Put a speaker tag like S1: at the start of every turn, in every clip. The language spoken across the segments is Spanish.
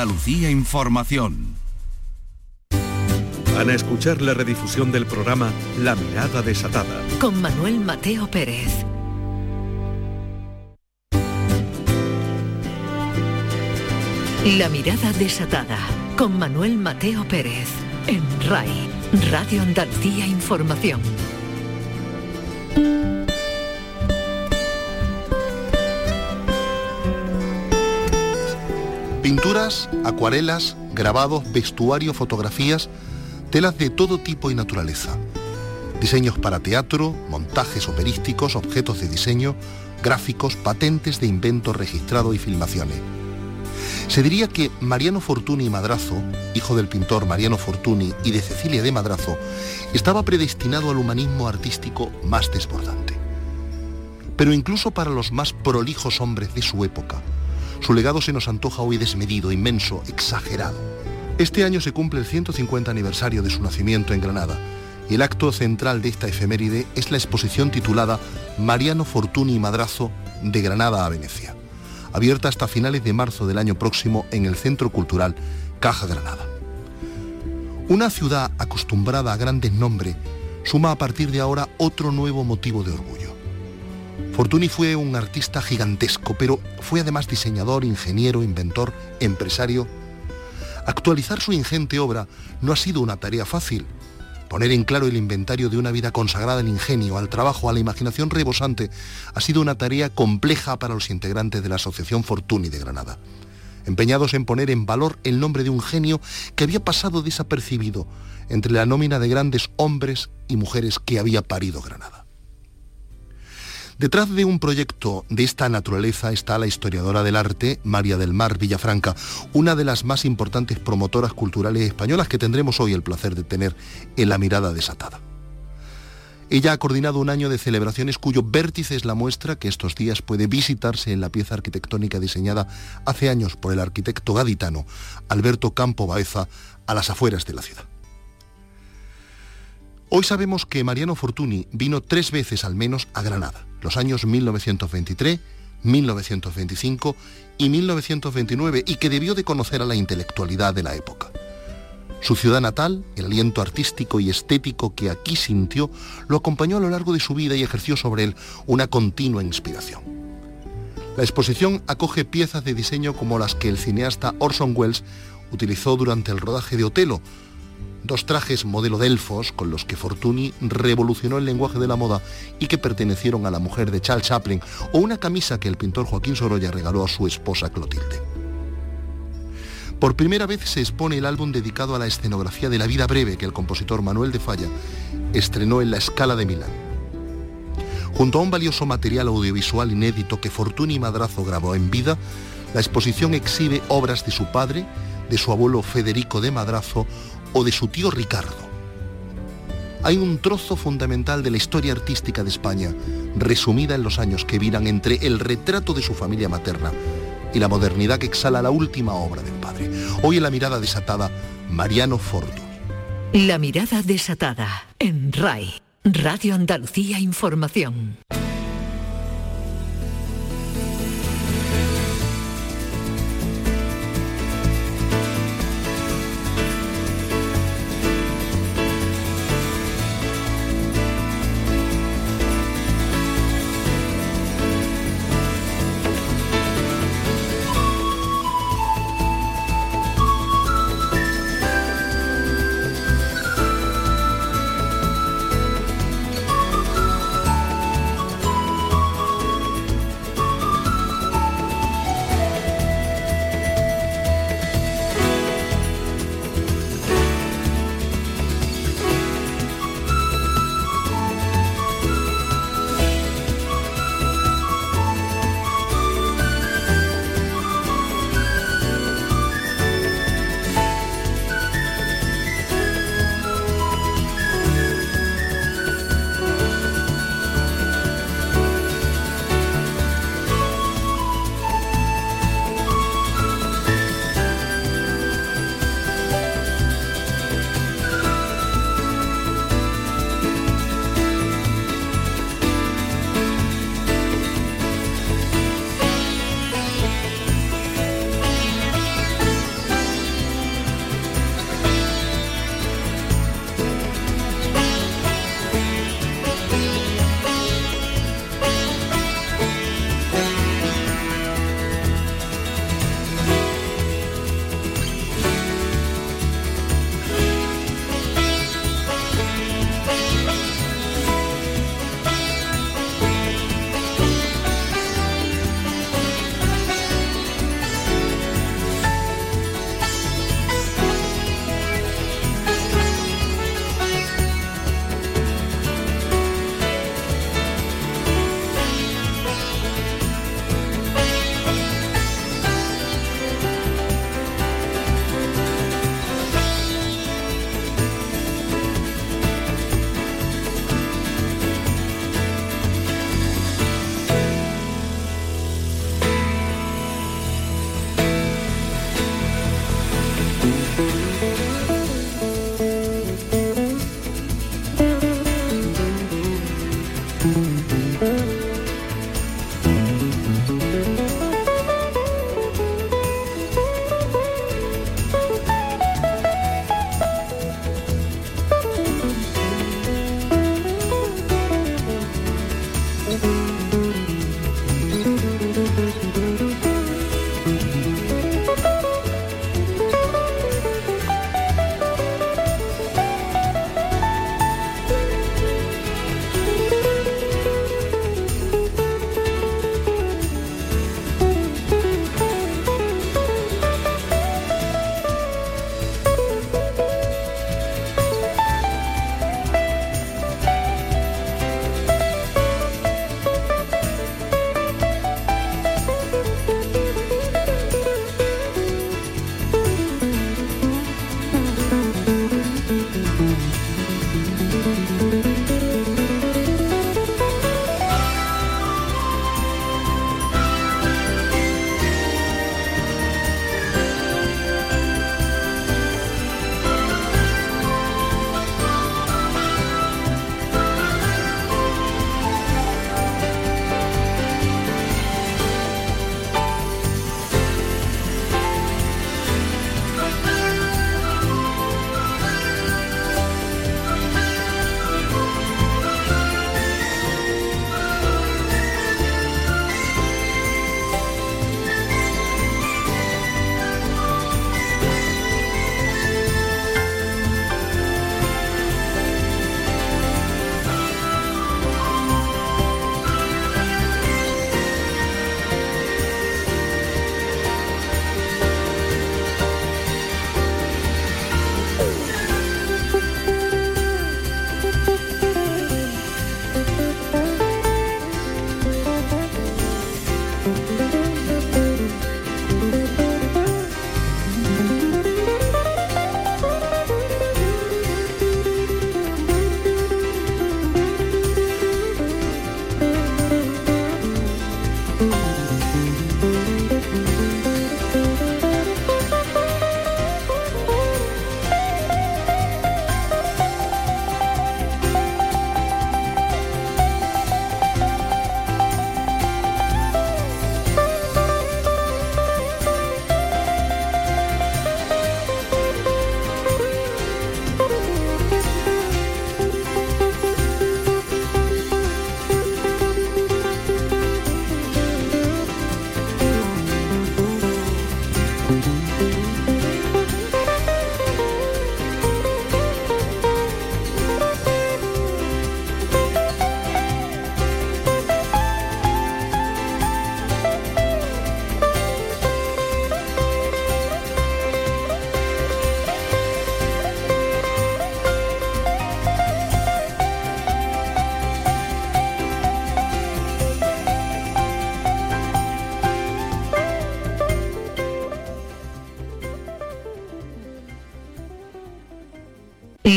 S1: Andalucía Información.
S2: Van a escuchar la redifusión del programa La Mirada Desatada.
S3: Con Manuel Mateo Pérez. La Mirada Desatada. Con Manuel Mateo Pérez. En RAI. Radio Andalucía Información.
S4: Pinturas, acuarelas, grabados, vestuario, fotografías, telas de todo tipo y naturaleza. Diseños para teatro, montajes operísticos, objetos de diseño, gráficos, patentes de invento registrado y filmaciones. Se diría que Mariano Fortuny Madrazo, hijo del pintor Mariano Fortuny y de Cecilia de Madrazo, estaba predestinado al humanismo artístico más desbordante. Pero incluso para los más prolijos hombres de su época, su legado se nos antoja hoy desmedido, inmenso, exagerado. Este año se cumple el 150 aniversario de su nacimiento en Granada y el acto central de esta efeméride es la exposición titulada Mariano Fortuny Madrazo de Granada a Venecia, abierta hasta finales de marzo del año próximo en el Centro Cultural Caja Granada. Una ciudad acostumbrada a grandes nombres suma a partir de ahora otro nuevo motivo de orgullo. Fortuny fue un artista gigantesco, pero fue además diseñador, ingeniero, inventor, empresario. Actualizar su ingente obra no ha sido una tarea fácil. Poner en claro el inventario de una vida consagrada al ingenio, al trabajo, a la imaginación rebosante, ha sido una tarea compleja para los integrantes de la Asociación Fortuny de Granada, empeñados en poner en valor el nombre de un genio que había pasado desapercibido entre la nómina de grandes hombres y mujeres que había parido Granada. Detrás de un proyecto de esta naturaleza está la historiadora del arte, María del Mar Villafranca, una de las más importantes promotoras culturales españolas que tendremos hoy el placer de tener en la mirada desatada. Ella ha coordinado un año de celebraciones cuyo vértice es la muestra que estos días puede visitarse en la pieza arquitectónica diseñada hace años por el arquitecto gaditano Alberto Campo Baeza a las afueras de la ciudad. Hoy sabemos que Mariano Fortuny vino tres veces al menos a Granada, los años 1923, 1925 y 1929, y que debió de conocer a la intelectualidad de la época. Su ciudad natal, el aliento artístico y estético que aquí sintió, lo acompañó a lo largo de su vida y ejerció sobre él una continua inspiración. La exposición acoge piezas de diseño como las que el cineasta Orson Welles utilizó durante el rodaje de Otelo, dos trajes modelo Delfos con los que Fortuny revolucionó el lenguaje de la moda y que pertenecieron a la mujer de Charles Chaplin, o una camisa que el pintor Joaquín Sorolla regaló a su esposa Clotilde. Por primera vez se expone el álbum dedicado a la escenografía de la vida breve que el compositor Manuel de Falla estrenó en la Escala de Milán. Junto a un valioso material audiovisual inédito que Fortuny Madrazo grabó en vida, la exposición exhibe obras de su padre, de su abuelo Federico de Madrazo o de su tío Ricardo. Hay un trozo fundamental de la historia artística de España, resumida en los años que viran entre el retrato de su familia materna y la modernidad que exhala la última obra del padre. Hoy en la mirada desatada, Mariano Fortuny.
S3: La mirada desatada en RAI, Radio Andalucía Información.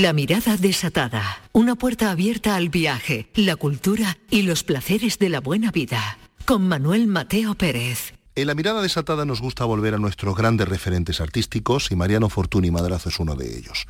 S3: La mirada desatada. Una puerta abierta al viaje, la cultura y los placeres de la buena vida. Con Manuel Mateo Pérez.
S4: En la mirada desatada nos gusta volver a nuestros grandes referentes artísticos y Mariano Fortuny Madrazo es uno de ellos.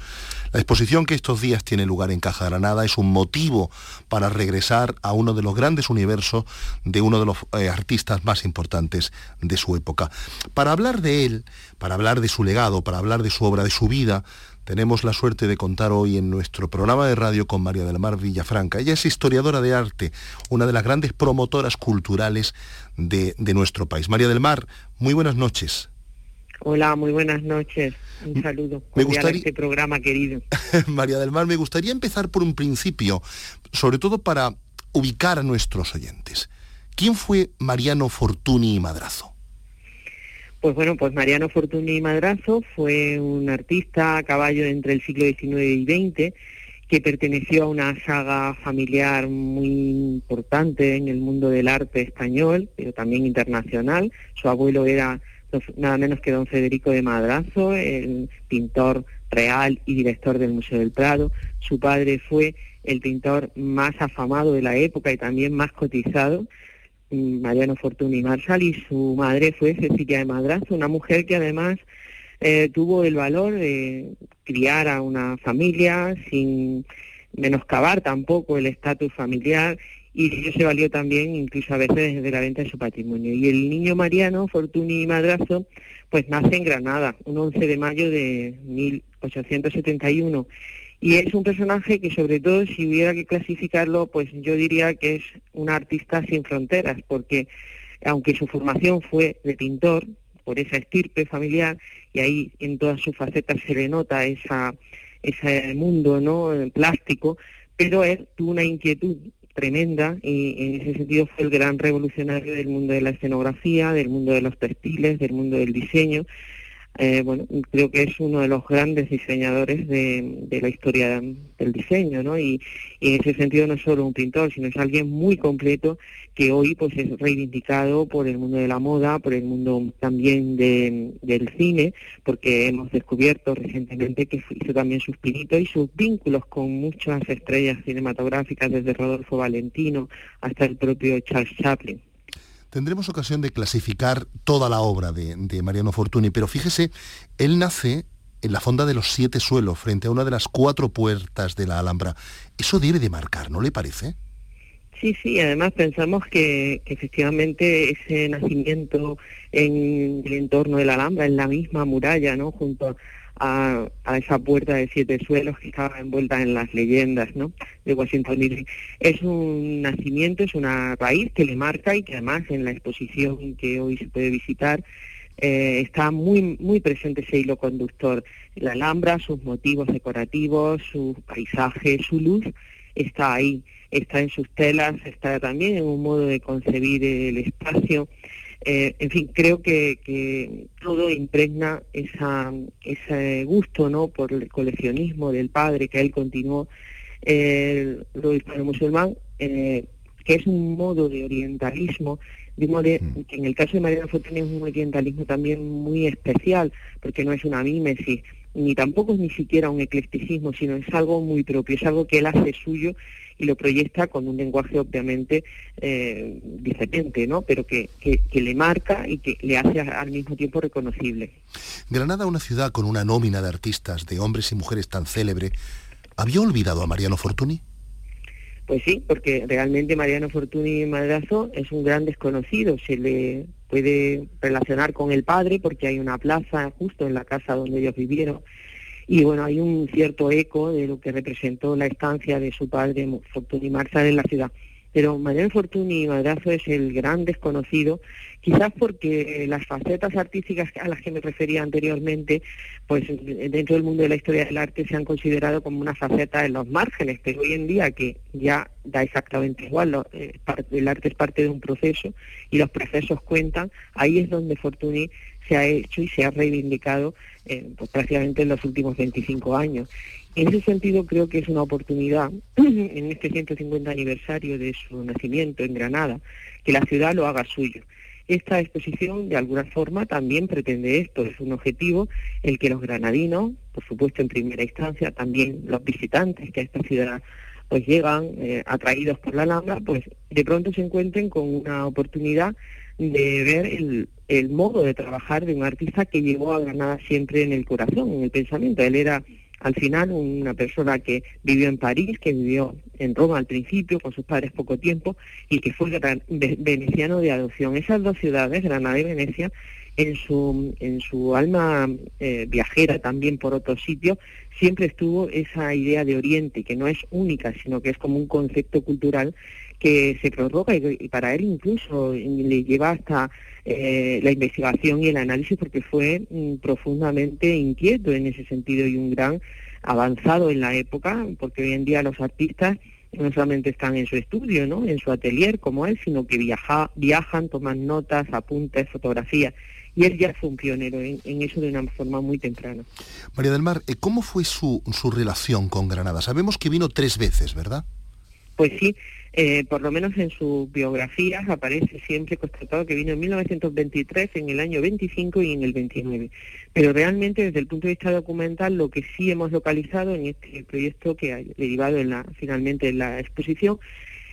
S4: La exposición que estos días tiene lugar en Caja Granada es un motivo para regresar a uno de los grandes universos de uno de los eh, artistas más importantes de su época. Para hablar de él, para hablar de su legado, para hablar de su obra, de su vida, tenemos la suerte de contar hoy en nuestro programa de radio con María del Mar Villafranca. Ella es historiadora de arte, una de las grandes promotoras culturales de, nuestro país. María del Mar, muy buenas noches.
S5: Hola, muy buenas noches. Un saludo. Me gustaría este programa querido.
S4: María del Mar, me gustaría empezar por un principio, sobre todo para ubicar a nuestros oyentes. ¿Quién fue Mariano Fortuny y Madrazo?
S5: Pues bueno, pues Mariano Fortuny Madrazo fue un artista a caballo entre el siglo XIX y XX que perteneció a una saga familiar muy importante en el mundo del arte español, pero también internacional. Su abuelo era nada menos que don Federico de Madrazo, el pintor real y director del Museo del Prado. Su padre fue el pintor más afamado de la época y también más cotizado. Mariano Fortuny Marsal y su madre fue Cecilia de Madrazo, una mujer que además eh, tuvo el valor de criar a una familia sin menoscabar tampoco el estatus familiar y ello se valió también incluso a veces de la venta de su patrimonio. Y el niño Mariano Fortuny Madrazo pues nace en Granada, un 11 de mayo de 1871 y es un personaje que sobre todo si hubiera que clasificarlo, pues yo diría que es un artista sin fronteras, porque aunque su formación fue de pintor, por esa estirpe familiar, y ahí en todas sus facetas se le nota esa, ese mundo ¿no? plástico, pero él tuvo una inquietud tremenda y en ese sentido fue el gran revolucionario del mundo de la escenografía, del mundo de los textiles, del mundo del diseño, eh, bueno, creo que es uno de los grandes diseñadores de, la historia del diseño, ¿no? Y, en ese sentido no es solo un pintor, sino es alguien muy completo que hoy pues es reivindicado por el mundo de la moda, por el mundo también del cine, porque hemos descubierto recientemente que hizo también sus pinitos y sus vínculos con muchas estrellas cinematográficas, desde Rodolfo Valentino hasta el propio Charles Chaplin.
S4: Tendremos ocasión de clasificar toda la obra de, Mariano Fortuny, pero fíjese, él nace en la fonda de los siete suelos, frente a una de las cuatro puertas de la Alhambra. Eso debe de marcar, ¿no le parece?
S5: Sí, sí, además pensamos que, que, efectivamente ese nacimiento en el entorno de la Alhambra, en la misma muralla, ¿no? Junto a, esa puerta de siete suelos que estaba envuelta en las leyendas ¿no? de Washington. Es un nacimiento, es una raíz que le marca y que además en la exposición que hoy se puede visitar eh, está muy, muy presente ese hilo conductor. La Alhambra, sus motivos decorativos, su paisaje, su luz, está ahí, está en sus telas, está también en un modo de concebir el espacio. Eh, en fin, creo que, todo impregna esa, ese gusto ¿no? por el coleccionismo del padre, que él continuó, el lo hispano-musulmán, eh, que es un modo de orientalismo, de modo mm. que en el caso de Mariano Fortuny es un orientalismo también muy especial, porque no es una mímesis, ni tampoco es ni siquiera un eclecticismo, sino es algo muy propio, es algo que él hace suyo y lo proyecta con un lenguaje obviamente eh, diferente, ¿no? pero que, que, le marca y que le hace al mismo tiempo reconocible.
S4: Granada, una ciudad con una nómina de artistas, de hombres y mujeres tan célebre, ¿había olvidado a Mariano Fortuny?
S5: Pues sí, porque realmente Mariano Fortuny Madrazo es un gran desconocido, se le puede relacionar con el padre porque hay una plaza justo en la casa donde ellos vivieron y bueno, hay un cierto eco de lo que representó la estancia de su padre Fortuny Marsal en la ciudad. Pero Manuel Fortuny Madrazo es el gran desconocido, quizás porque las facetas artísticas a las que me refería anteriormente, pues dentro del mundo de la historia del arte se han considerado como una faceta en los márgenes, pero hoy en día que ya da exactamente igual, eh, el arte es parte de un proceso y los procesos cuentan, ahí es donde Fortuny se ha hecho y se ha reivindicado eh, pues, prácticamente en los últimos 25 años. En ese sentido creo que es una oportunidad en este 150 aniversario de su nacimiento en Granada, que la ciudad lo haga suyo. Esta exposición de alguna forma también pretende esto, es un objetivo el que los granadinos, por supuesto en primera instancia, también los visitantes que a esta ciudad pues llegan eh, atraídos por la Alhambra, pues de pronto se encuentren con una oportunidad de ver el, el modo de trabajar de un artista que llevó a Granada siempre en el corazón, en el pensamiento. Él era al final una persona que vivió en París, que vivió en Roma al principio, con sus padres poco tiempo, y que fue veneciano de adopción. Esas dos ciudades, Granada y Venecia, en su, en su alma eh, viajera también por otros sitios, siempre estuvo esa idea de Oriente, que no es única, sino que es como un concepto cultural que se prorroga y, para él incluso le lleva hasta eh, la investigación y el análisis porque fue mm, profundamente inquieto en ese sentido y un gran avanzado en la época, porque hoy en día los artistas no solamente están en su estudio, ¿no? en su atelier como él, sino que viaja, viajan, toman notas, apuntes, fotografías. Y él ya fue un pionero en, eso de una forma muy temprana.
S4: María del Mar, eh, ¿cómo fue su, su relación con Granada? Sabemos que vino tres veces, ¿verdad?
S5: Pues sí, eh, por lo menos en sus biografías aparece siempre constatado que vino en 1923, en el año 25 y en el 29. Pero realmente desde el punto de vista documental lo que sí hemos localizado en este proyecto que ha derivado en la, finalmente en la exposición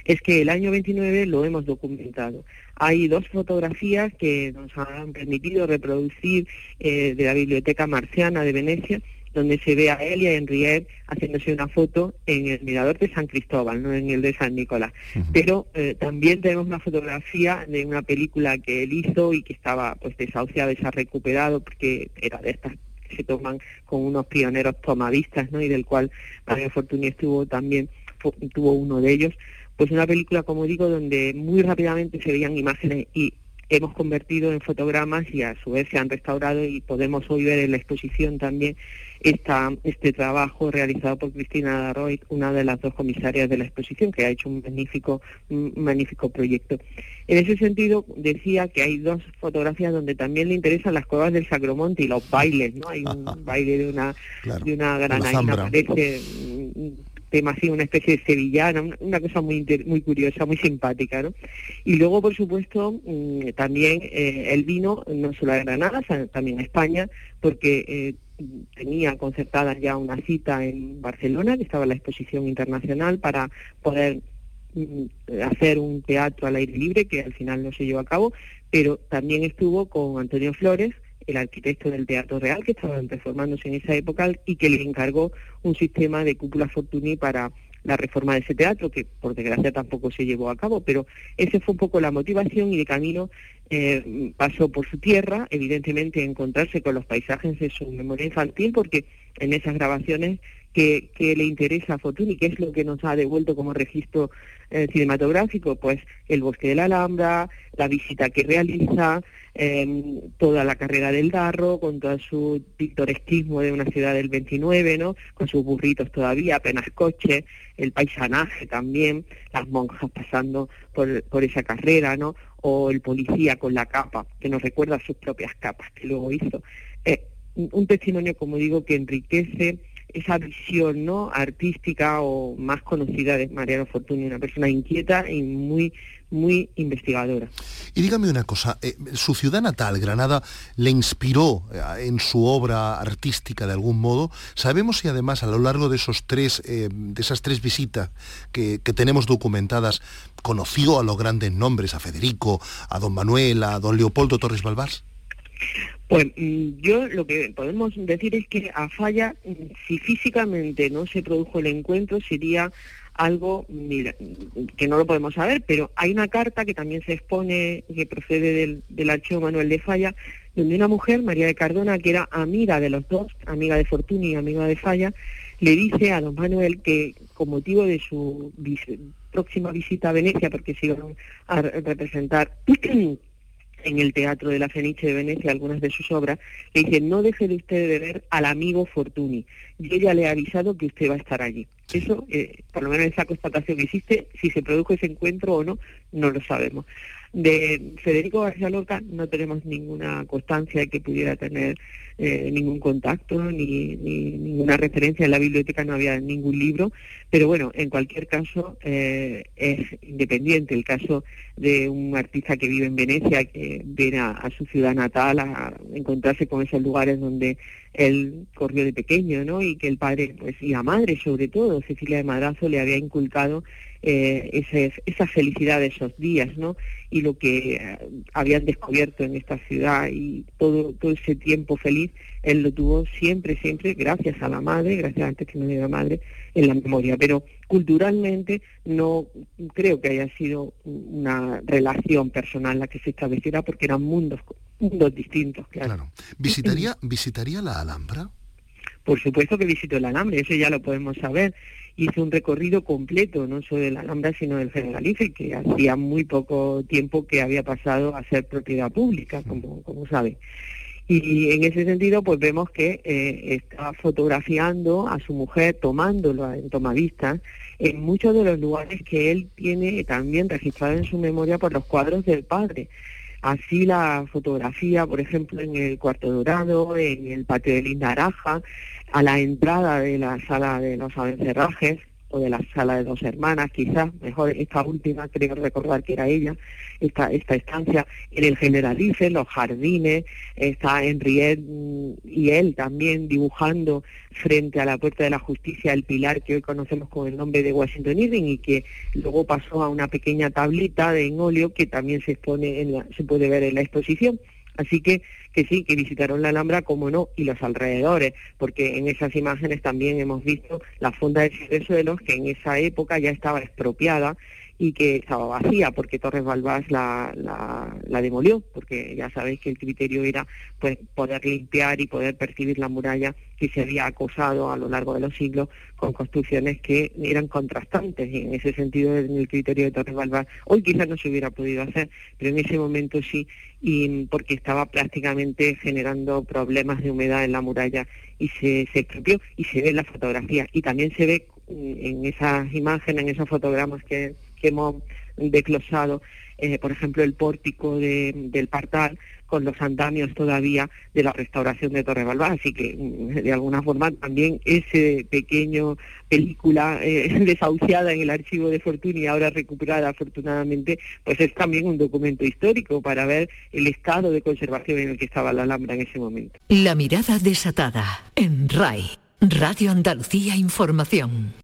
S5: es que el año 29 lo hemos documentado. Hay dos fotografías que nos han permitido reproducir eh, de la Biblioteca Marciana de Venecia donde se ve a él y a Henriette haciéndose una foto en el mirador de San Cristóbal, no en el de San Nicolás. Pero eh, también tenemos una fotografía de una película que él hizo y que estaba pues desahuciada y se ha recuperado porque era de estas que se toman con unos pioneros tomavistas, ¿no? Y del cual Mario Fortuny estuvo también, tuvo uno de ellos. Pues una película, como digo, donde muy rápidamente se veían imágenes y hemos convertido en fotogramas y a su vez se han restaurado y podemos hoy ver en la exposición también esta, este trabajo realizado por Cristina Darroy, una de las dos comisarias de la exposición, que ha hecho un magnífico, un magnífico proyecto. En ese sentido, decía que hay dos fotografías donde también le interesan las cuevas del Sacromonte y los bailes, ¿no? Hay un baile de una, de una granadina, parece tema así, una especie de sevillana, una cosa muy muy curiosa, muy simpática, ¿no? Y luego, por supuesto, mm, también eh, el vino, no solo a Granada, también a España, porque eh, tenía concertada ya una cita en Barcelona, que estaba la exposición internacional, para poder mm, hacer un teatro al aire libre, que al final no se llevó a cabo, pero también estuvo con Antonio Flores, el arquitecto del Teatro Real, que estaba reformándose en esa época y que le encargó un sistema de cúpula Fortuny para la reforma de ese teatro, que por desgracia tampoco se llevó a cabo, pero esa fue un poco la motivación y de camino eh, pasó por su tierra, evidentemente encontrarse con los paisajes de su memoria infantil, porque en esas grabaciones que, le interesa a Fortuny, que es lo que nos ha devuelto como registro eh, cinematográfico, pues el bosque de la Alhambra, la visita que realiza, eh, toda la carrera del Darro, con todo su pintoresquismo de una ciudad del 29, ¿no? Con sus burritos todavía, apenas coche, el paisanaje también, las monjas pasando por, por esa carrera, ¿no? O el policía con la capa, que nos recuerda sus propias capas que luego hizo. Eh, un testimonio, como digo, que enriquece esa visión no artística o más conocida de Mariano Fortuny, una persona inquieta y muy muy investigadora.
S4: Y dígame una cosa, eh, ¿su ciudad natal, Granada, le inspiró eh, en su obra artística de algún modo? Sabemos si además a lo largo de, esos tres, eh, de esas tres visitas que, tenemos documentadas, conoció a los grandes nombres, a Federico, a don Manuel, a don Leopoldo Torres Balbás?
S5: Pues mm, yo lo que podemos decir es que a Falla, mm, si físicamente no se produjo el encuentro, sería algo que no lo podemos saber, pero hay una carta que también se expone, que procede del, del archivo Manuel de Falla, donde una mujer, María de Cardona, que era amiga de los dos, amiga de Fortuny y amiga de Falla, le dice a don Manuel que con motivo de su próxima visita a Venecia, porque se iban a representar en el Teatro de la Fenice de Venecia algunas de sus obras, le dice, no deje de usted de ver al amigo Fortuny. Yo ya le he avisado que usted va a estar allí. Eso, eh, por lo menos esa constatación que existe, si se produjo ese encuentro o no, no lo sabemos. De Federico García Lorca no tenemos ninguna constancia de que pudiera tener eh, ningún contacto ni, ninguna referencia en la biblioteca, no había ningún libro, pero bueno, en cualquier caso eh, es independiente el caso de un artista que vive en Venecia, que viene a, su ciudad natal a encontrarse con esos lugares donde él corrió de pequeño, ¿no? Y que el padre, pues, y la madre sobre todo, Cecilia de Madrazo, le había inculcado eh, esa felicidad de esos días, ¿no? Y lo que eh, habían descubierto en esta ciudad y todo, todo ese tiempo feliz, él lo tuvo siempre, siempre, gracias a la madre, gracias al testimonio de la madre, en la memoria. Pero culturalmente no creo que haya sido una relación personal la que se estableciera porque eran mundos, mundos distintos, claro.
S4: ¿Visitaría, ¿Visitaría la Alhambra?
S5: Por supuesto que visitó la Alhambra, eso ya lo podemos saber hizo un recorrido completo, no solo de la Alhambra, sino del Generalife, que hacía muy poco tiempo que había pasado a ser propiedad pública, como, como sabe. Y en ese sentido, pues vemos que eh, está fotografiando a su mujer, tomándolo en tomavistas, en muchos de los lugares que él tiene también registrado en su memoria por los cuadros del padre. Así la fotografía, por ejemplo, en el Cuarto Dorado, en el patio de Lindaraja, a la entrada de la sala de los abencerrajes o de la sala de dos hermanas, quizás, mejor esta última, creo recordar que era ella, esta, esta estancia, en el Generalife, los jardines, está Henriette mm, y él también dibujando frente a la Puerta de la Justicia el pilar que hoy conocemos con el nombre de Washington Irving y que luego pasó a una pequeña tablita de en óleo que también se, expone en se puede ver en la exposición. Así que, que sí, que visitaron la Alhambra, como no, y los alrededores, porque en esas imágenes también hemos visto la fonda de suelos que en esa época ya estaba expropiada y que estaba vacía porque Torres Balbás la, la, demolió, porque ya sabéis que el criterio era pues poder limpiar y poder percibir la muralla que se había acosado a lo largo de los siglos con construcciones que eran contrastantes. Y en ese sentido en el criterio de Torres Balbás hoy quizás no se hubiera podido hacer, pero en ese momento sí, y porque estaba prácticamente generando problemas de humedad en la muralla y se, se expropió y se ve en la fotografía. Y también se ve en esas imágenes, en esos fotogramas que que hemos desglosado, eh, por ejemplo, el pórtico del Partal con los andamios todavía de la restauración de Torre Balbá. Así que, mm, de alguna forma, también ese pequeño película eh, desahuciada en el archivo de Fortuny, ahora recuperada afortunadamente, pues es también un documento histórico para ver el estado de conservación en el que estaba la Alhambra en ese momento.
S3: La mirada desatada en RAI, Radio Andalucía Información.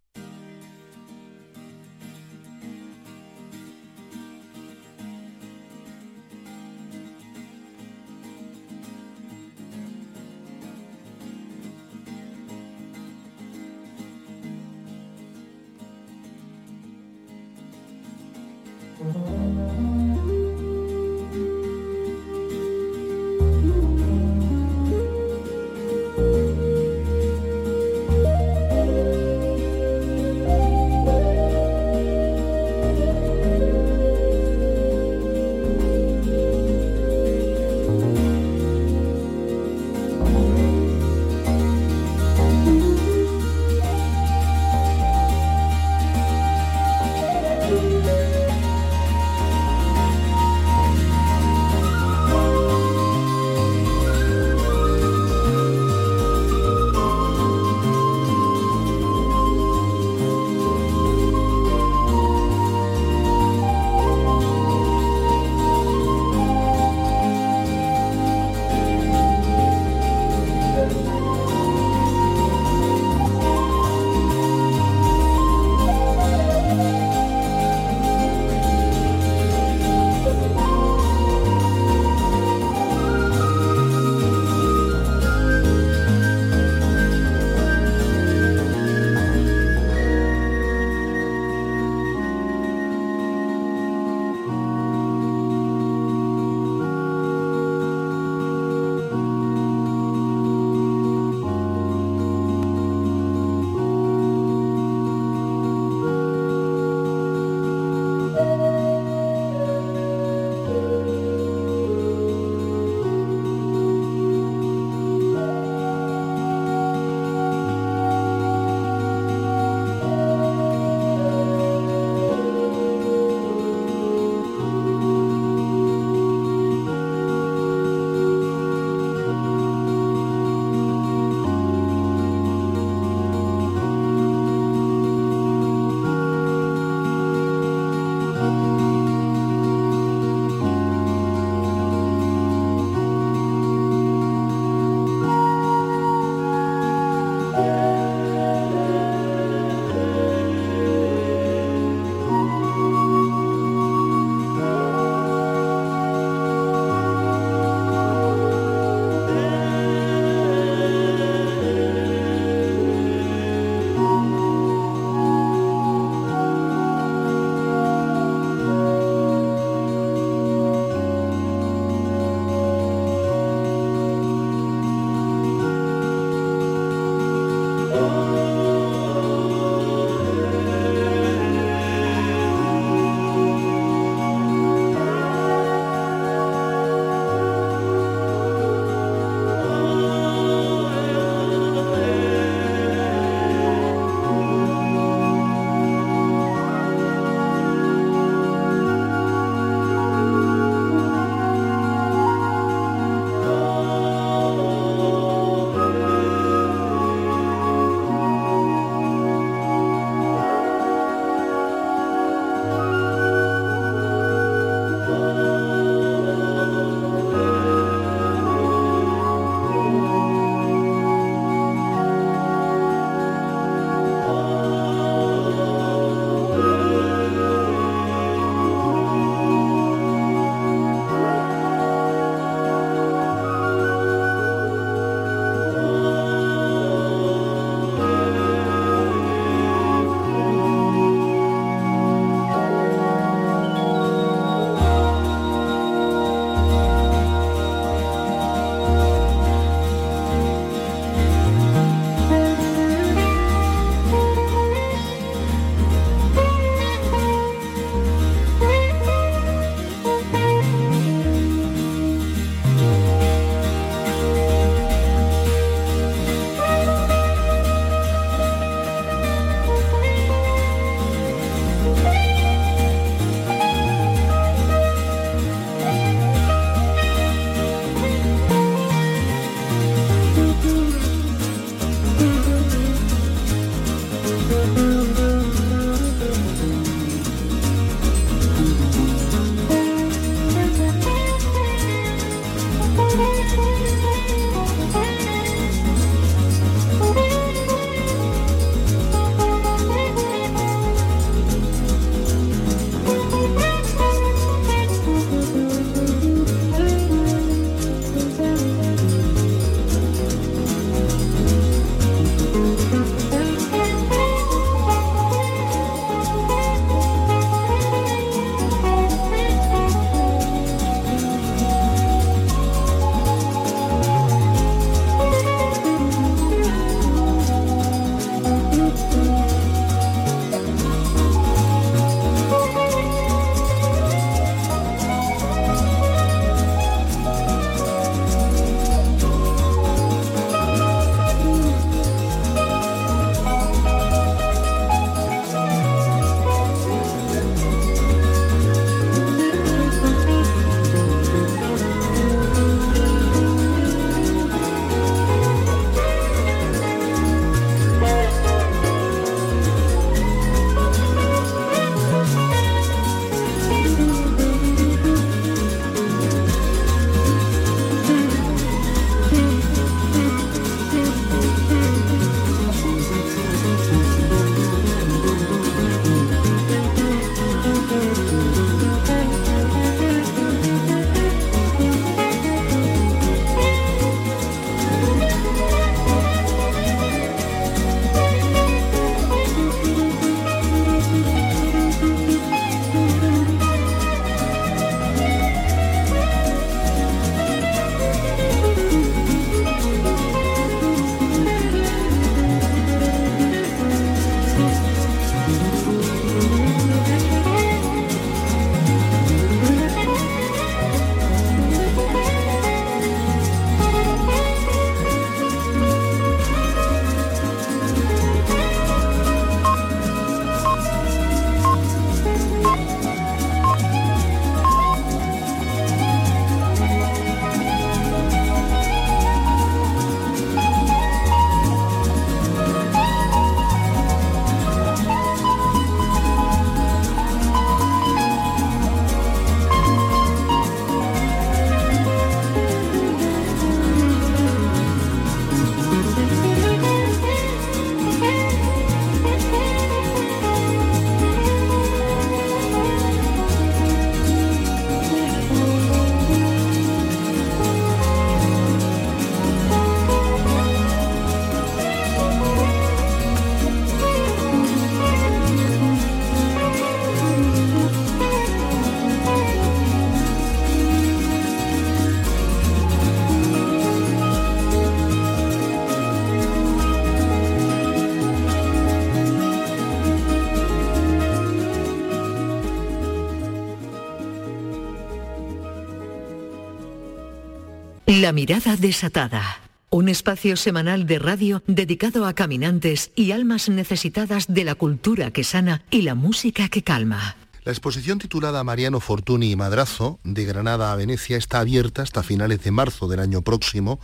S3: La mirada desatada. Un espacio semanal de radio dedicado a caminantes y almas necesitadas de la cultura que sana y la música que calma.
S4: La exposición titulada Mariano Fortuny y Madrazo, de Granada a Venecia, está abierta hasta finales de marzo del año próximo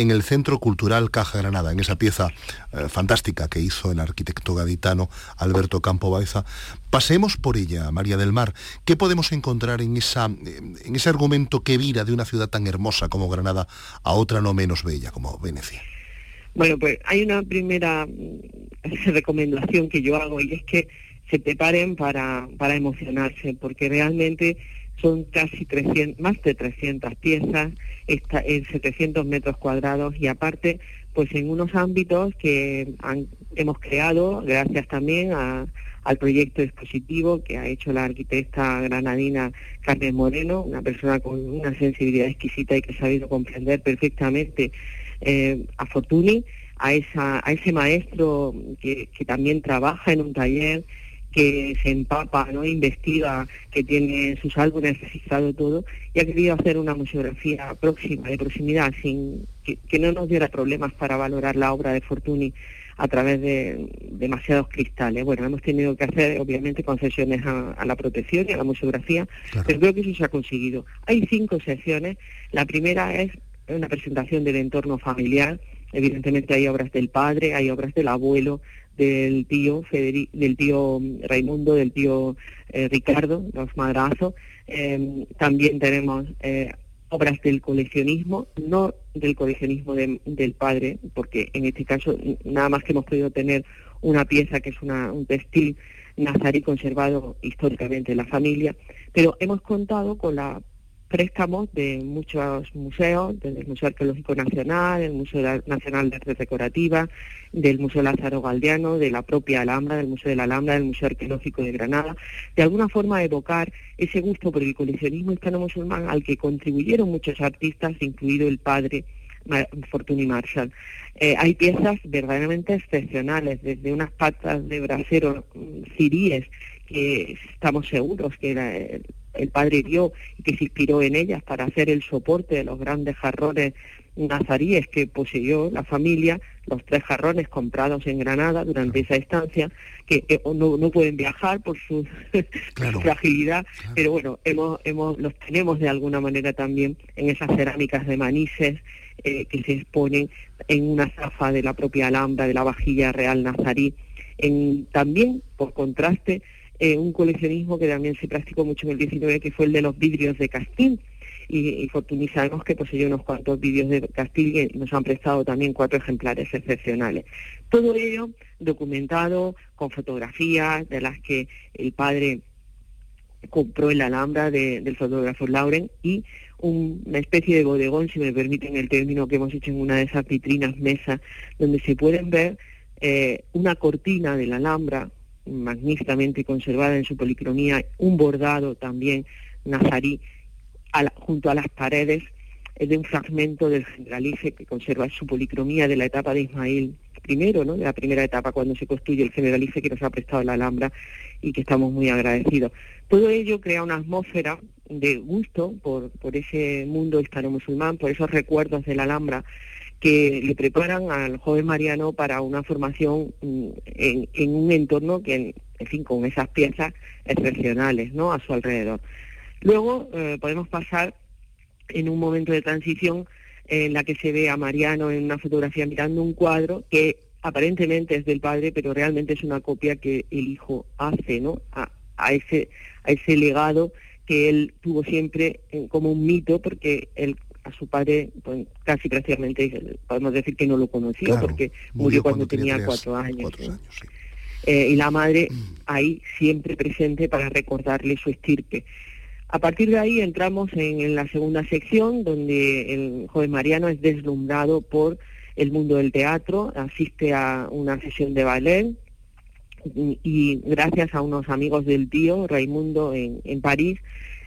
S4: en el Centro Cultural Caja Granada, en esa pieza eh, fantástica que hizo el arquitecto gaditano Alberto Campo Baeza. Pasemos por ella, María del Mar. ¿Qué podemos encontrar en, esa, en ese argumento que vira de una ciudad tan hermosa como Granada a otra no menos bella como Venecia?
S5: Bueno, pues hay una primera mm, recomendación que yo hago y es que se preparen para, para emocionarse, porque realmente son casi 300, más de 300 piezas está en 700 metros cuadrados y aparte, pues en unos ámbitos que hemos creado gracias también al proyecto expositivo que ha hecho la arquitecta granadina Carmen Moreno, una persona con una sensibilidad exquisita y que ha sabido comprender perfectamente eh, a Fortuny, a, ese maestro que también trabaja en un taller que se empapa, ¿no? investiga, que tiene sus álbumes registrado todo, y ha querido hacer una museografía próxima, de proximidad, sin que, no nos diera problemas para valorar la obra de Fortuny a través de demasiados cristales. Bueno, hemos tenido que hacer, obviamente, concesiones a, la protección y a la museografía, pero creo que eso se ha conseguido. Hay cinco secciones. La primera es una presentación del entorno familiar. Evidentemente hay obras del padre, hay obras del abuelo, del tío del tío Raimundo, del tío eh, Ricardo, los madrazos. Em, también tenemos eh, obras del coleccionismo, no del coleccionismo del padre, porque en este caso nada más que hemos podido tener una pieza que es una, un textil nazarí conservado históricamente en la familia, pero hemos contado con la préstamos de muchos museos, del Museo Arqueológico Nacional, el Museo Nacional de Arte Decorativa, del Museo Lázaro Galdiano, de la propia Alhambra, del Museo de la Alhambra, del Museo Arqueológico de Granada, de alguna forma evocar ese gusto por el coleccionismo hispano-musulmán al que contribuyeron muchos artistas, incluido el padre Fortuny Marshall. Eh, hay piezas verdaderamente excepcionales, desde unas patas de brasero mm, ciríes que estamos seguros que era el padre vio y que se inspiró en ellas para hacer el soporte de los grandes jarrones nazaríes que poseyó la familia, los tres jarrones comprados en Granada durante esa estancia, que, no, pueden viajar por su, fragilidad, pero bueno, hemos, hemos, los tenemos de alguna manera también en esas cerámicas de manises eh, que se exponen en una zafa de la propia Alhambra, de la vajilla real nazarí. En, también, por contraste, eh, un coleccionismo que también se practicó mucho en el 19, que fue el de los vidrios de Castín. Y, y Fortuny que poseyó unos cuantos vidrios de Castil y nos han prestado también cuatro ejemplares excepcionales. Todo ello documentado con fotografías de las que el padre compró en la Alhambra del fotógrafo Lauren y una especie de bodegón, si me permiten el término, que hemos hecho en una de esas vitrinas mesas, donde se pueden ver eh, una cortina de la Alhambra magníficamente conservada en su policromía, un bordado también nazarí junto a las paredes de un fragmento del generalife que conserva su policromía de la etapa de Ismael I, ¿no? de la primera etapa cuando se construye el generalife que nos ha prestado la Alhambra y que estamos muy agradecidos. Todo ello crea una atmósfera de gusto por, por ese mundo hispano-musulmán, por esos recuerdos de la Alhambra que le preparan al joven Mariano para una formación mm, en, un entorno que, en fin, con esas piezas excepcionales, ¿no? A su alrededor. Luego eh, podemos pasar en un momento de transición en la que se ve a Mariano en una fotografía mirando un cuadro que aparentemente es del padre, pero realmente es una copia que el hijo hace, ¿no? A, a ese, a ese legado que él tuvo siempre como un mito, porque él a su padre pues, casi prácticamente podemos decir que no lo conoció porque murió, cuando, tenía, cuatro años. Eh, y la madre mm. ahí siempre presente para recordarle su estirpe. A partir de ahí entramos en, la segunda sección donde el joven Mariano es deslumbrado por el mundo del teatro, asiste a una sesión de ballet y, gracias a unos amigos del tío, Raimundo en, en París,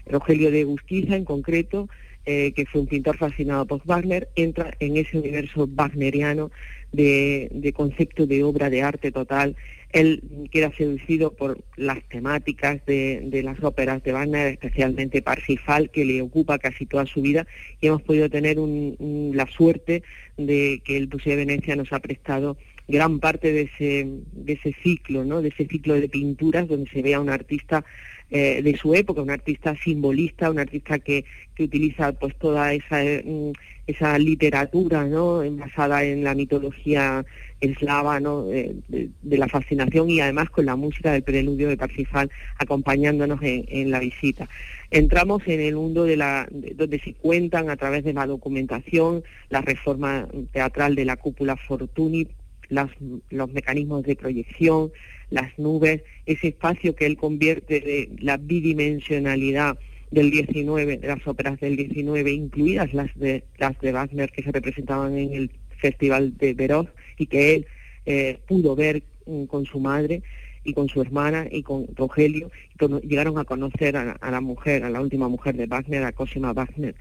S5: Rogelio de Busquiza en concreto, eh, que fue un pintor fascinado por Wagner, entra en ese universo wagneriano de, concepto de obra de arte total. Él queda seducido por las temáticas de, las óperas de Wagner, especialmente Parsifal, que le ocupa casi toda su vida, y hemos podido tener la suerte de que el Museo de Venecia nos ha prestado gran parte de ese, de ese ciclo, ¿no? de ese ciclo de pinturas donde se ve a un artista eh, de su época, un artista simbolista, un artista que, que utiliza pues toda esa, mm, esa literatura ¿no? basada en la mitología eslava ¿no? de, la fascinación y además con la música del preludio de Parsifal acompañándonos en, la visita. Entramos en el mundo de la, donde se cuentan a través de la documentación la reforma teatral de la cúpula Fortuny, los mecanismos de proyección, las nubes, ese espacio que él convierte de la bidimensionalidad del 19, de las óperas del 19, incluidas las de, las de Wagner que se representaban en el Festival de Veroz y que él eh, pudo ver mm, con su madre y con su hermana y con Rogelio, y llegaron a conocer a, la mujer, a la última mujer de Wagner, a Cosima Wagner.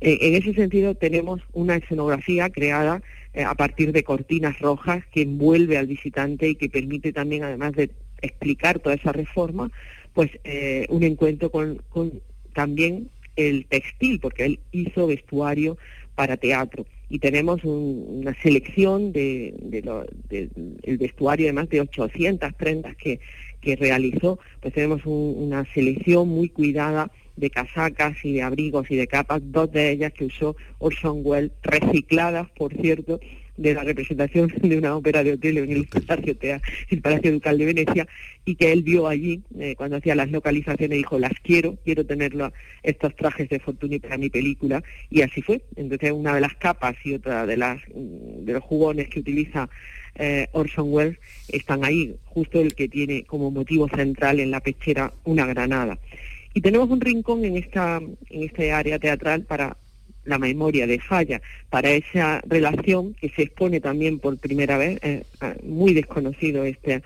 S5: Eh, en ese sentido tenemos una escenografía creada a partir de cortinas rojas que envuelve al visitante y que permite también, además de explicar toda esa reforma, pues eh, un encuentro con, también el textil, porque él hizo vestuario para teatro. Y tenemos una selección de, el vestuario de más de 800 prendas que, que realizó, pues tenemos una selección muy cuidada de casacas y de abrigos y de capas, dos de ellas que usó Orson Welles, recicladas, por cierto, de la representación de una ópera de hotel en el Palacio, el Palacio Ducal de Venecia, y que él vio allí, eh, cuando hacía las localizaciones, dijo, las quiero, quiero tenerlo, estos trajes de Fortuny para mi película, y así fue. Entonces una de las capas y otra de, las, de los jugones que utiliza eh, Orson Welles están ahí, justo el que tiene como motivo central en la pechera una granada. Y tenemos un rincón en esta, en este área teatral para la memoria de Falla, para esa relación que se expone también por primera vez, eh, muy desconocido este,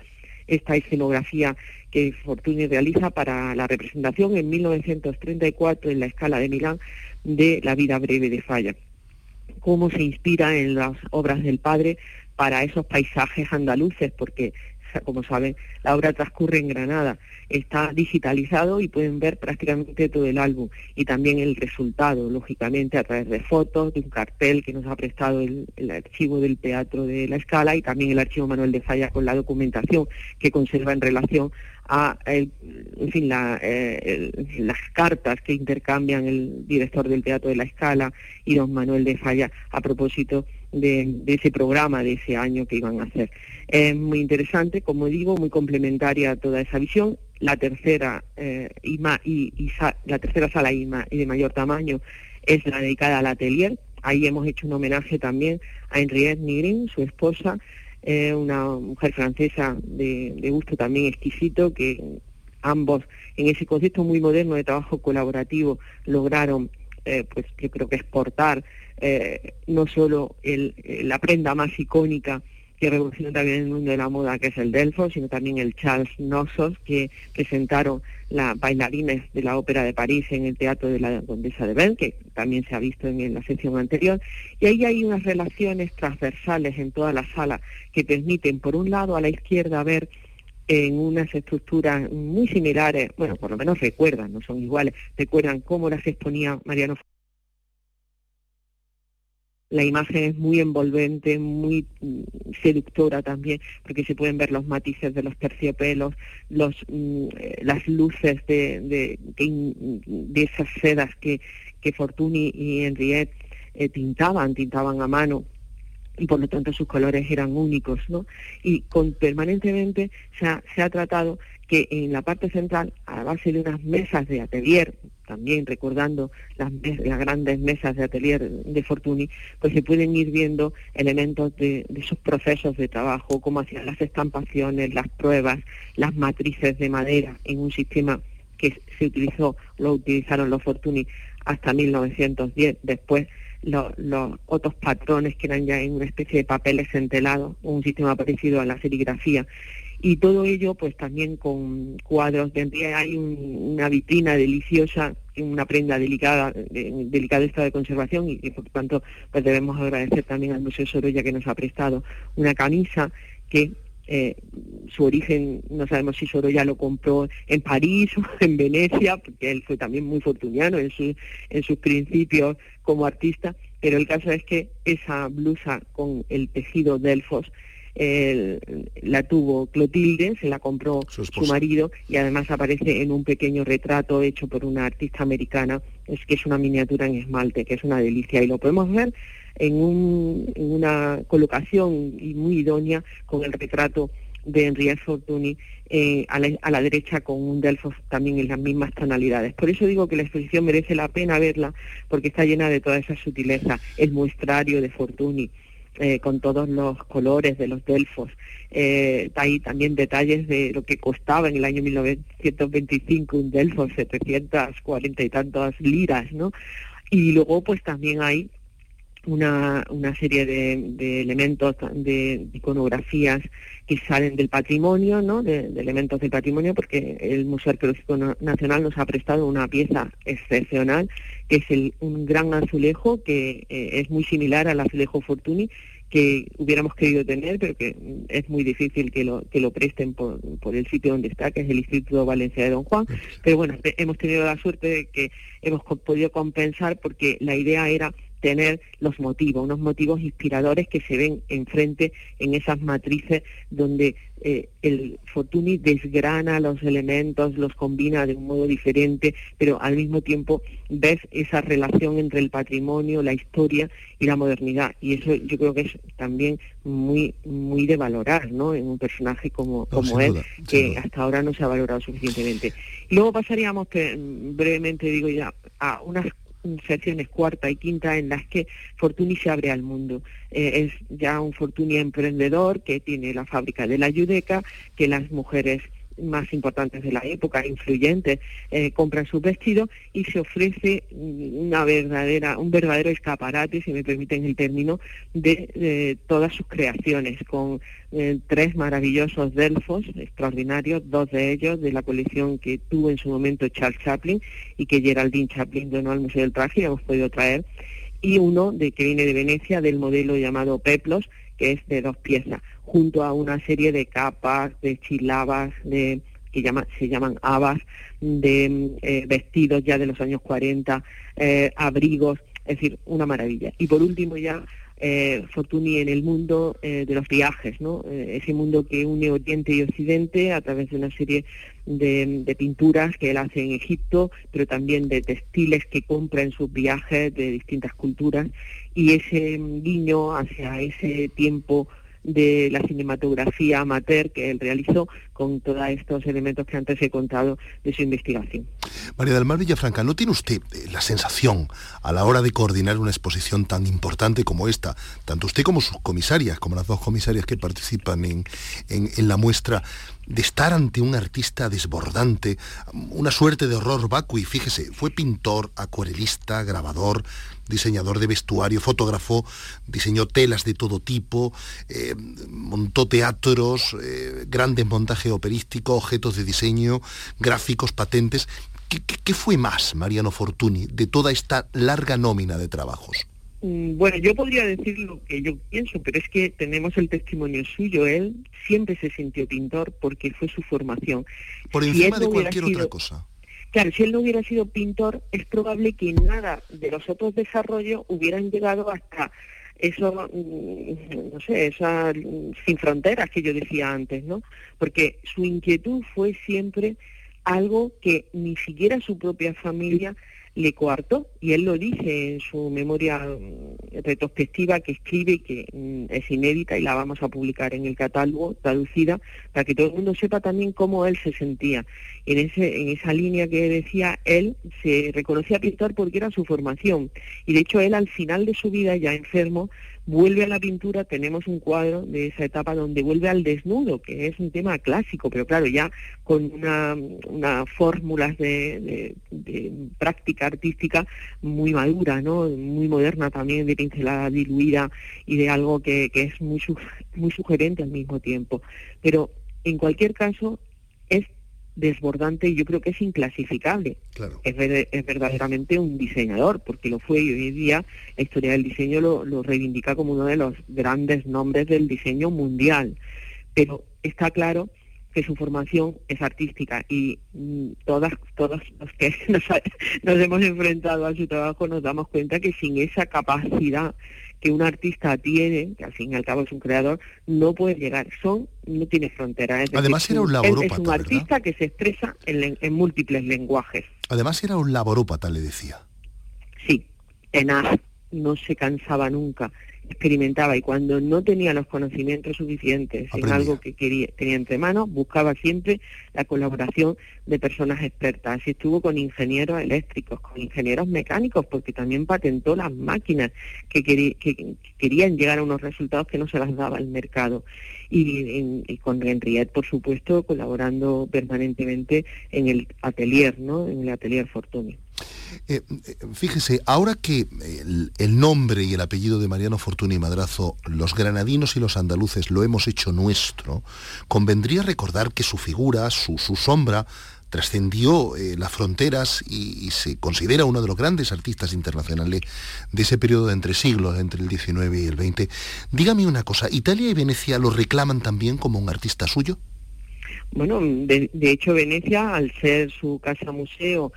S5: esta escenografía que Fortuny realiza para la representación en 1934 en la escala de Milán de La vida breve de Falla. Cómo se inspira en las obras del padre para esos paisajes andaluces, porque como saben, la obra transcurre en Granada. Está digitalizado y pueden ver prácticamente todo el álbum y también el resultado, lógicamente, a través de fotos, de un cartel que nos ha prestado el, archivo del Teatro de la Escala y también el archivo Manuel de Falla con la documentación que conserva en relación a, en fin, eh, las cartas que intercambian el director del Teatro de la Escala y don Manuel de Falla a propósito ese programa de ese año que iban a hacer. Es muy interesante, como digo, muy complementaria a toda esa visión. La tercera, eh, y, la tercera sala IMA y de mayor tamaño es la dedicada al atelier. Ahí hemos hecho un homenaje también a Henriette Nigrin, su esposa, eh, una mujer francesa de, gusto también exquisito, que ambos en ese concepto muy moderno de trabajo colaborativo lograron, eh, pues yo creo que exportar eh, no solo el, eh, la prenda más icónica que revolucionó también el mundo de la moda, que es el Delfos, sino también el Charles Nossos, que presentaron las bailarines de la Ópera de París en el Teatro de la Condesa de Bell, que también se ha visto en, la sección anterior. Y ahí hay unas relaciones transversales en toda la sala que permiten, por un lado, a la izquierda ver en unas estructuras muy similares, bueno, por lo menos recuerdan, no son iguales, recuerdan cómo las exponía Mariano la imagen es muy envolvente, muy mm, seductora también, porque se pueden ver los matices de los terciopelos, los, mm, eh, las luces de, de, de, esas sedas que, que Fortuny y Henriette eh, tintaban, tintaban a mano y por lo tanto sus colores eran únicos, ¿no? Y con, permanentemente se ha, tratado que en la parte central, a base de unas mesas de atelier, también recordando las, las grandes mesas de atelier de Fortuny, pues se pueden ir viendo elementos de, de sus procesos de trabajo, cómo hacían las estampaciones, las pruebas, las matrices de madera en un sistema que se utilizó, lo utilizaron los Fortuny hasta 1910, después los, otros patrones que eran ya en una especie de papeles entelados, un sistema parecido a la serigrafía. Y todo ello, pues también con cuadros. De hay una vitrina deliciosa una prenda delicada, de, delicado estado de conservación y, por tanto pues debemos agradecer también al Museo Sorolla que nos ha prestado una camisa que eh, su origen, no sabemos si Sorolla lo compró en París o en Venecia, porque él fue también muy fortuniano en, en sus principios como artista, pero el caso es que esa blusa con el tejido Delfos la tuvo Clotilde, se la compró su, marido y además aparece en un pequeño retrato hecho por una artista americana, es que es una miniatura en esmalte, que es una delicia. Y lo podemos ver en, una colocación muy idónea con el retrato de Henriette Fortuny eh, a, la, derecha con un Delfos también en las mismas tonalidades. Por eso digo que la exposición merece la pena verla porque está llena de toda esa sutileza, el muestrario de Fortuny, eh, con todos los colores de los delfos. Eh, hay también detalles de lo que costaba en el año 1925 un delfo, 740 y tantas liras, ¿no? Y luego pues también hay una, una serie de, elementos, de iconografías que salen del patrimonio, ¿no? De, elementos del patrimonio, porque el Museo Arqueológico Nacional nos ha prestado una pieza excepcional, que es el, un gran azulejo que eh, es muy similar al azulejo Fortuny, que hubiéramos querido tener, pero que es muy difícil que lo, que lo presten por, por el sitio donde está, que es el Instituto Valencia de Don Juan. Pero bueno, hemos tenido la suerte de que hemos podido compensar porque la idea era tener los motivos, unos motivos inspiradores que se ven enfrente en esas matrices donde eh, el Fortuny desgrana los elementos, los combina de un modo diferente, pero al mismo tiempo ves esa relación entre el patrimonio, la historia y la modernidad. Y eso yo creo que es también muy muy de valorar ¿no? en un personaje como, como él, que hasta ahora no se ha valorado suficientemente. luego pasaríamos, brevemente digo ya, a unas secciones cuarta y quinta en las que Fortuny se abre al mundo. Eh, es ya un Fortuny emprendedor que tiene la fábrica de la Yudeca, que las mujeres más importantes de la época, influyentes, eh, compran sus vestidos y se ofrece una verdadera, un verdadero escaparate, si me permiten el término, de, todas sus creaciones, con eh, tres maravillosos delfos extraordinarios, dos de ellos de la colección que tuvo en su momento Charles Chaplin y que Geraldine Chaplin donó al Museo del Traje y hemos podido traer, y uno de que viene de Venecia del modelo llamado Peplos, que es de dos piezas, junto a una serie de capas, de chilabas, de que llama, se llaman habas, de eh, vestidos ya de los años 40, eh, abrigos, es decir, una maravilla. Y por último ya eh, Fortuny en el mundo de los viajes, ¿no? ese mundo que une Oriente y Occidente a través de una serie de, pinturas que él hace en Egipto, pero también de textiles que compra en sus viajes de distintas culturas y ese guiño hacia ese tiempo de la cinematografía amateur que él realizó con todos estos elementos que antes he contado de su investigación.
S4: María del Mar Villafranca, ¿no tiene usted eh, la sensación a la hora de coordinar una exposición tan importante como esta, tanto usted como sus comisarias, como las dos comisarias que participan en, en la muestra, de estar ante un artista desbordante, una suerte de horror vacui. Fíjese, fue pintor, acuarelista, grabador, diseñador de vestuario, fotógrafo, diseñó telas de todo tipo, eh, montó teatros, eh, grandes montajes operísticos, objetos de diseño, gráficos, patentes. qué fue más, Mariano Fortuny, de toda esta larga nómina de trabajos?
S5: Mm, bueno, yo podría decir lo que yo pienso, pero es que tenemos el testimonio suyo. Él siempre se sintió pintor porque fue su formación.
S4: Por encima de cualquier otra cosa.
S5: Claro, si él no hubiera sido pintor, es probable que nada de los otros desarrollos hubieran llegado hasta eso, mm, no sé, esa mm, sin fronteras que yo decía antes, ¿no? Porque su inquietud fue siempre algo que ni siquiera su propia familia le coartó y él lo dice en su memoria mm, retrospectiva que escribe que mm, es inédita y la vamos a publicar en el catálogo traducida para que todo el mundo sepa también cómo él se sentía. En, ese, en esa línea que decía, él se reconocía pintor porque era su formación y de hecho él al final de su vida ya enfermo vuelve a la pintura, tenemos un cuadro de esa etapa donde vuelve al desnudo, que es un tema clásico, pero claro, ya con una, una fórmulas de, práctica artística muy madura, ¿no? muy moderna también, de pincelada diluida y de algo que, que es muy, muy sugerente al mismo tiempo. Pero en cualquier caso, desbordante y yo creo que es inclasificable. Es, verdaderamente un diseñador, porque lo fue y hoy en día la historia del diseño lo, lo reivindica como uno de los grandes nombres del diseño mundial. Pero está claro que su formación es artística y mm, todas todos los que nos, nos, hemos enfrentado a su trabajo nos damos cuenta que sin esa capacidad que un artista tiene, que al fin y al cabo es un creador, no puede llegar. Son, no tiene fronteras.
S4: Además era un laborópata,
S5: Es un artista que se expresa en, en, múltiples lenguajes.
S4: Además era un laborópata, le decía.
S5: Sí, tenaz, no se cansaba nunca experimentaba y cuando no tenía los conocimientos suficientes en algo que quería, tenía entre manos, buscaba siempre la colaboración de personas expertas. Así estuvo con ingenieros eléctricos, con ingenieros mecánicos, porque también patentó las máquinas que, que querían llegar a unos resultados que no se las daba el mercado. Y, y con Henriette, por supuesto, colaborando permanentemente en el atelier, ¿no? en el atelier Fortuny.
S4: Eh, eh, fíjese, ahora que el, nombre y el apellido de Mariano Fortuny Madrazo, los granadinos y los andaluces lo hemos hecho nuestro, convendría recordar que su figura, su, sombra, trascendió eh, las fronteras y, se considera uno de los grandes artistas internacionales de ese periodo de entre siglos, entre el XIX y el XX. Dígame una cosa, ¿Italia y Venecia lo reclaman también como un artista suyo?
S5: Bueno, de hecho Venecia, al ser su casa museo,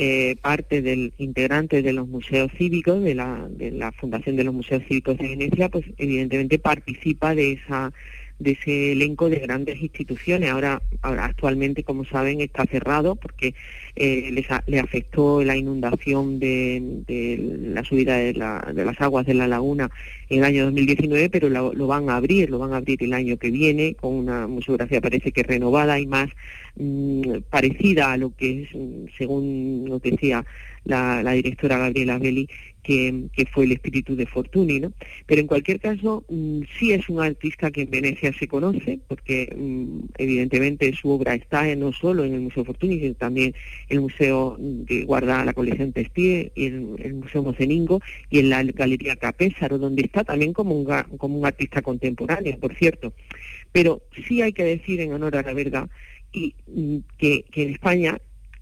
S5: eh, parte del integrante de los museos cívicos, de la, de la Fundación de los Museos Cívicos de Venecia, pues evidentemente participa de esa de ese elenco de grandes instituciones. Ahora, ahora actualmente, como saben, está cerrado porque eh, le afectó la inundación de, la subida de, las aguas de la laguna en el año 2019, pero lo, van a abrir, lo van a abrir el año que viene con una museografía parece que renovada y más mm, parecida a lo que es, según lo que decía la, directora Gabriela Belli, que, fue el espíritu de Fortuny, ¿no? Pero en cualquier caso, mm, sí es un artista que en Venecia se conoce, porque mm, evidentemente su obra está no solo en el Museo Fortuny, sino también en el Museo que guarda la colección Testier, y en el Museo Moceningo y en la Galería Capésaro, donde está también como un, como un artista contemporáneo, por cierto. Pero sí hay que decir en honor a la verdad y, mm, que, que en España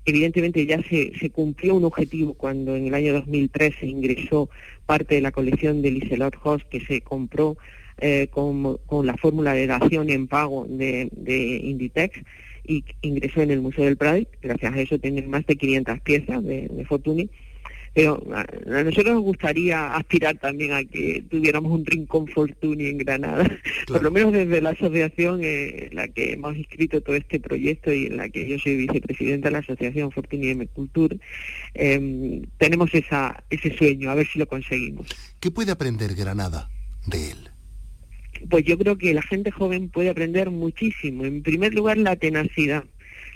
S5: evidentemente ya se, se, cumplió un objetivo cuando en el año 2003 se ingresó parte de la colección de Liselot Hoss que se compró eh, con, la fórmula de dación en pago de, Inditex y ingresó en el Museo del Prado. Gracias a eso tienen más de 500 piezas de, de Fortuny pero a, nosotros nos gustaría aspirar también a que tuviéramos un rincón Fortuny en Granada, por lo menos desde la asociación en la que hemos inscrito todo este proyecto y en la que yo soy vicepresidenta de la asociación Fortuny M Culture, em, tenemos esa, ese sueño, a ver si lo conseguimos.
S4: ¿Qué puede aprender Granada de él?
S5: Pues yo creo que la gente joven puede aprender muchísimo. En primer lugar, la tenacidad,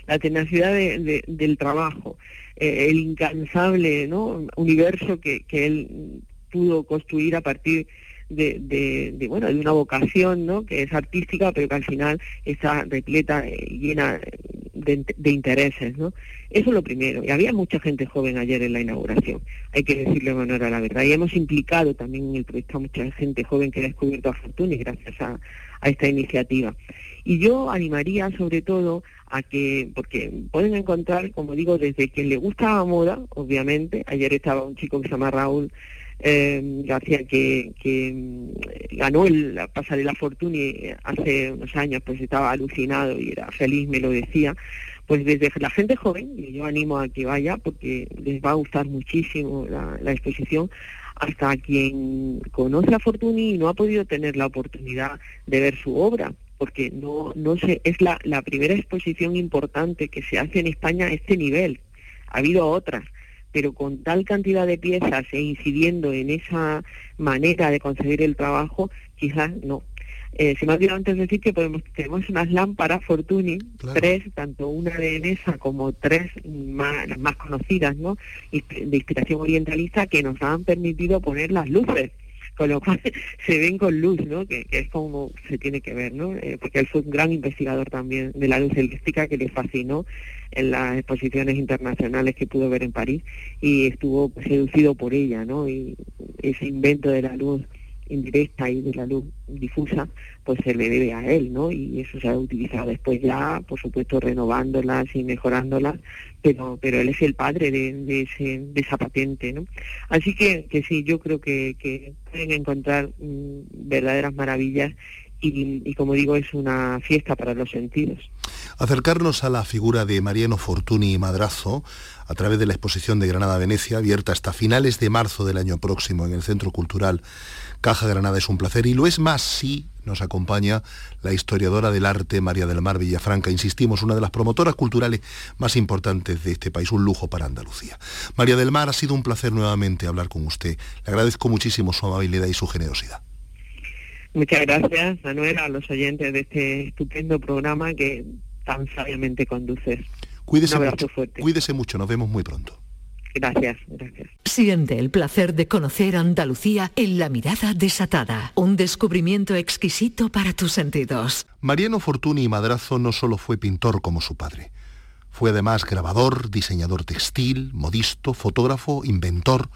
S5: la tenacidad del trabajo eh, el incansable ¿no? universo que, él pudo construir a partir de, de, bueno de una vocación ¿no? que es artística pero que al final está repleta y llena de, de, intereses ¿no? eso es lo primero y había mucha gente joven ayer en la inauguración hay que decirle honor a la verdad y hemos implicado también en el proyecto a mucha gente joven que ha descubierto a Fortuny gracias a, a esta iniciativa y yo animaría sobre todo a que, porque pueden encontrar, como digo, desde quien le gusta la moda, obviamente, ayer estaba un chico que se llama Raúl eh, García que, mm, ganó el, la pasarela Fortuny hace unos años, pues estaba alucinado y era feliz, me lo decía, pues desde la gente joven, y yo animo a que vaya porque les va a gustar muchísimo la, la exposición, hasta quien conoce a Fortuny y no ha podido tener la oportunidad de ver su obra, porque no, no sé, es la, la primera exposición importante que se hace en España a este nivel. Ha habido otras, pero con tal cantidad de piezas e incidiendo en esa manera de concebir el trabajo, quizás no. Eh, se me ha olvidado antes decir que podemos, tenemos unas lámparas Fortuny, tres, tanto una de mesa como tres más, las más conocidas, ¿no? de inspiración orientalista, que nos han permitido poner las luces con lo cual se ven con luz, ¿no? Que, es como se tiene que ver, ¿no? Eh, porque él fue un gran investigador también de la luz elíptica que le fascinó en las exposiciones internacionales que pudo ver en París y estuvo seducido por ella, ¿no? Y ese invento de la luz indirecta y de la luz difusa, pues se le debe a él, ¿no? Y eso se ha utilizado después ya, por supuesto, renovándolas y mejorándolas, pero pero él es el padre de, ese, de esa patente, ¿no? Así que, que sí, yo creo que, que pueden encontrar mm, verdaderas maravillas y, como digo, es una fiesta para los sentidos.
S4: Acercarnos a la figura de Mariano Fortuny y Madrazo a través de la exposición de Granada-Venecia, abierta hasta finales de marzo del año próximo en el Centro Cultural Caja Granada, es un placer y lo es más si nos acompaña la historiadora del arte María del Mar Villafranca, insistimos, una de las promotoras culturales más importantes de este país, un lujo para Andalucía. María del Mar, ha sido un placer nuevamente hablar con usted. Le agradezco muchísimo su amabilidad y su generosidad.
S5: Muchas gracias, Manuel, a los oyentes de este estupendo programa que tan sabiamente conduces.
S4: Cuídese mucho, fuerte. cuídese mucho, nos vemos muy pronto.
S5: Gracias, gracias.
S3: Siente el placer de conocer Andalucía en la mirada desatada. Un descubrimiento exquisito para tus sentidos.
S4: Mariano Fortuny Madrazo no solo fue pintor como su padre. Fue además grabador, diseñador textil, modisto, fotógrafo, inventor,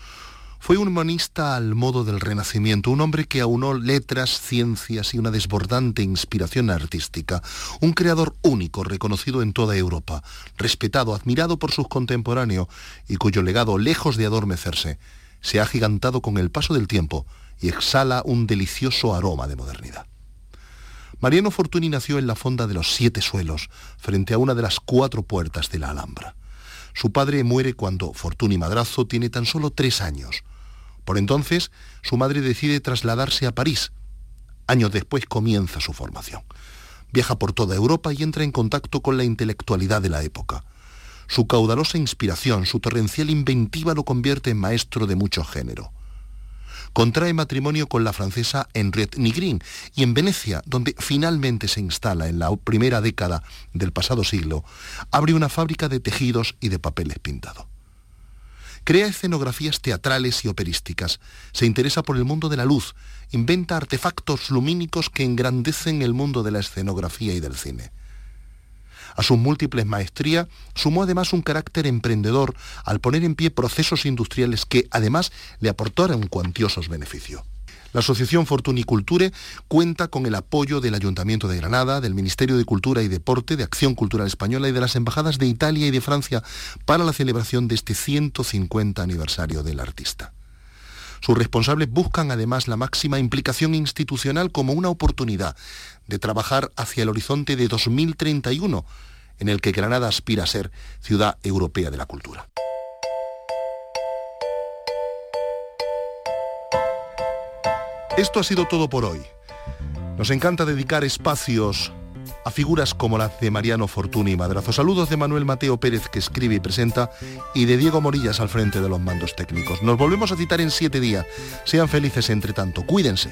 S4: fue un humanista al modo del Renacimiento, un hombre que aunó letras, ciencias y una desbordante inspiración artística, un creador único, reconocido en toda Europa, respetado, admirado por sus contemporáneos y cuyo legado, lejos de adormecerse, se ha gigantado con el paso del tiempo y exhala un delicioso aroma de modernidad. Mariano Fortuny nació en la fonda de los Siete Suelos, frente a una de las cuatro puertas de la Alhambra. Su padre muere cuando Fortuny Madrazo tiene tan solo tres años. Por entonces, su madre decide trasladarse a París. Años después comienza su formación. Viaja por toda Europa y entra en contacto con la intelectualidad de la época. Su caudalosa inspiración, su torrencial inventiva lo convierte en maestro de mucho género. Contrae matrimonio con la francesa Henriette Nigrin y en Venecia, donde finalmente se instala en la primera década del pasado siglo, abre una fábrica de tejidos y de papeles pintados. Crea escenografías teatrales y operísticas. Se interesa por el mundo de la luz. Inventa artefactos lumínicos que engrandecen el mundo de la escenografía y del cine. A sus múltiples maestrías sumó además un carácter emprendedor al poner en pie procesos industriales que además le aportaron cuantiosos beneficios. La Asociación Fortuniculture cuenta con el apoyo del Ayuntamiento de Granada, del Ministerio de Cultura y Deporte, de Acción Cultural Española y de las embajadas de Italia y de Francia para la celebración de este 150 aniversario del artista. Sus responsables buscan además la máxima implicación institucional como una oportunidad de trabajar hacia el horizonte de 2031, en el que Granada aspira a ser ciudad europea de la cultura. Esto ha sido todo por hoy. Nos encanta dedicar espacios a figuras como las de Mariano Fortuny y Madrazo. Saludos de Manuel Mateo Pérez que escribe y presenta y de Diego Morillas al frente de los mandos técnicos. Nos volvemos a citar en siete días. Sean felices entre tanto. Cuídense.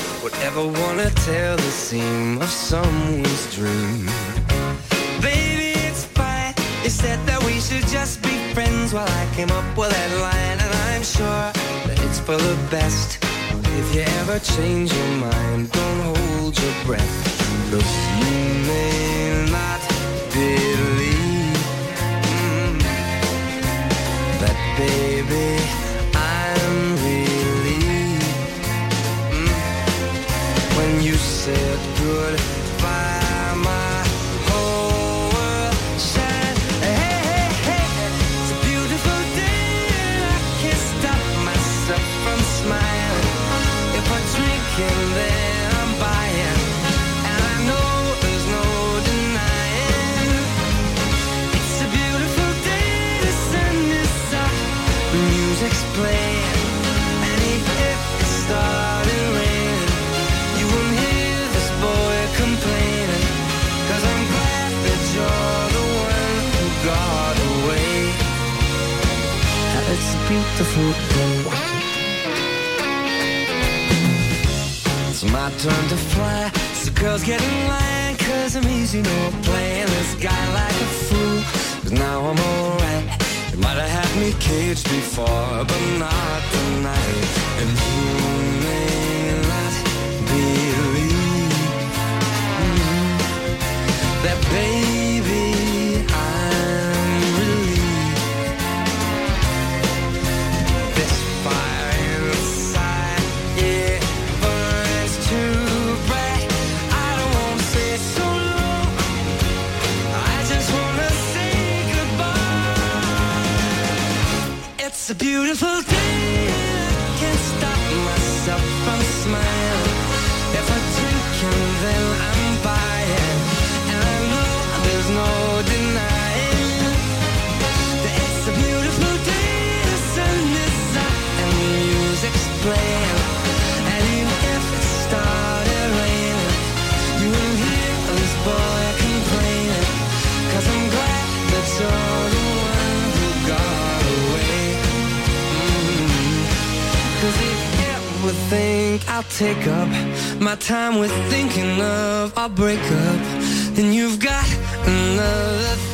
S6: would ever wanna tell the seam of someone's dream. Baby, it's fine. You said that we should just be friends while I came up with that line. And I'm sure that it's for the best. If you ever change your mind, don't hold your breath. Look, you may not believe mm, that, baby. said good So girls get in line, cause I'm easy, no playing this guy like a fool. Cause now I'm alright. You might have had me caged before, but not tonight. And beautiful day. I can't stop myself from smiling. If I drink and then I'm buying, and I know there's no denying. that It's a beautiful day, the sun is up and the music's playing. Think I'll take up my time with thinking of our breakup, then you've got another.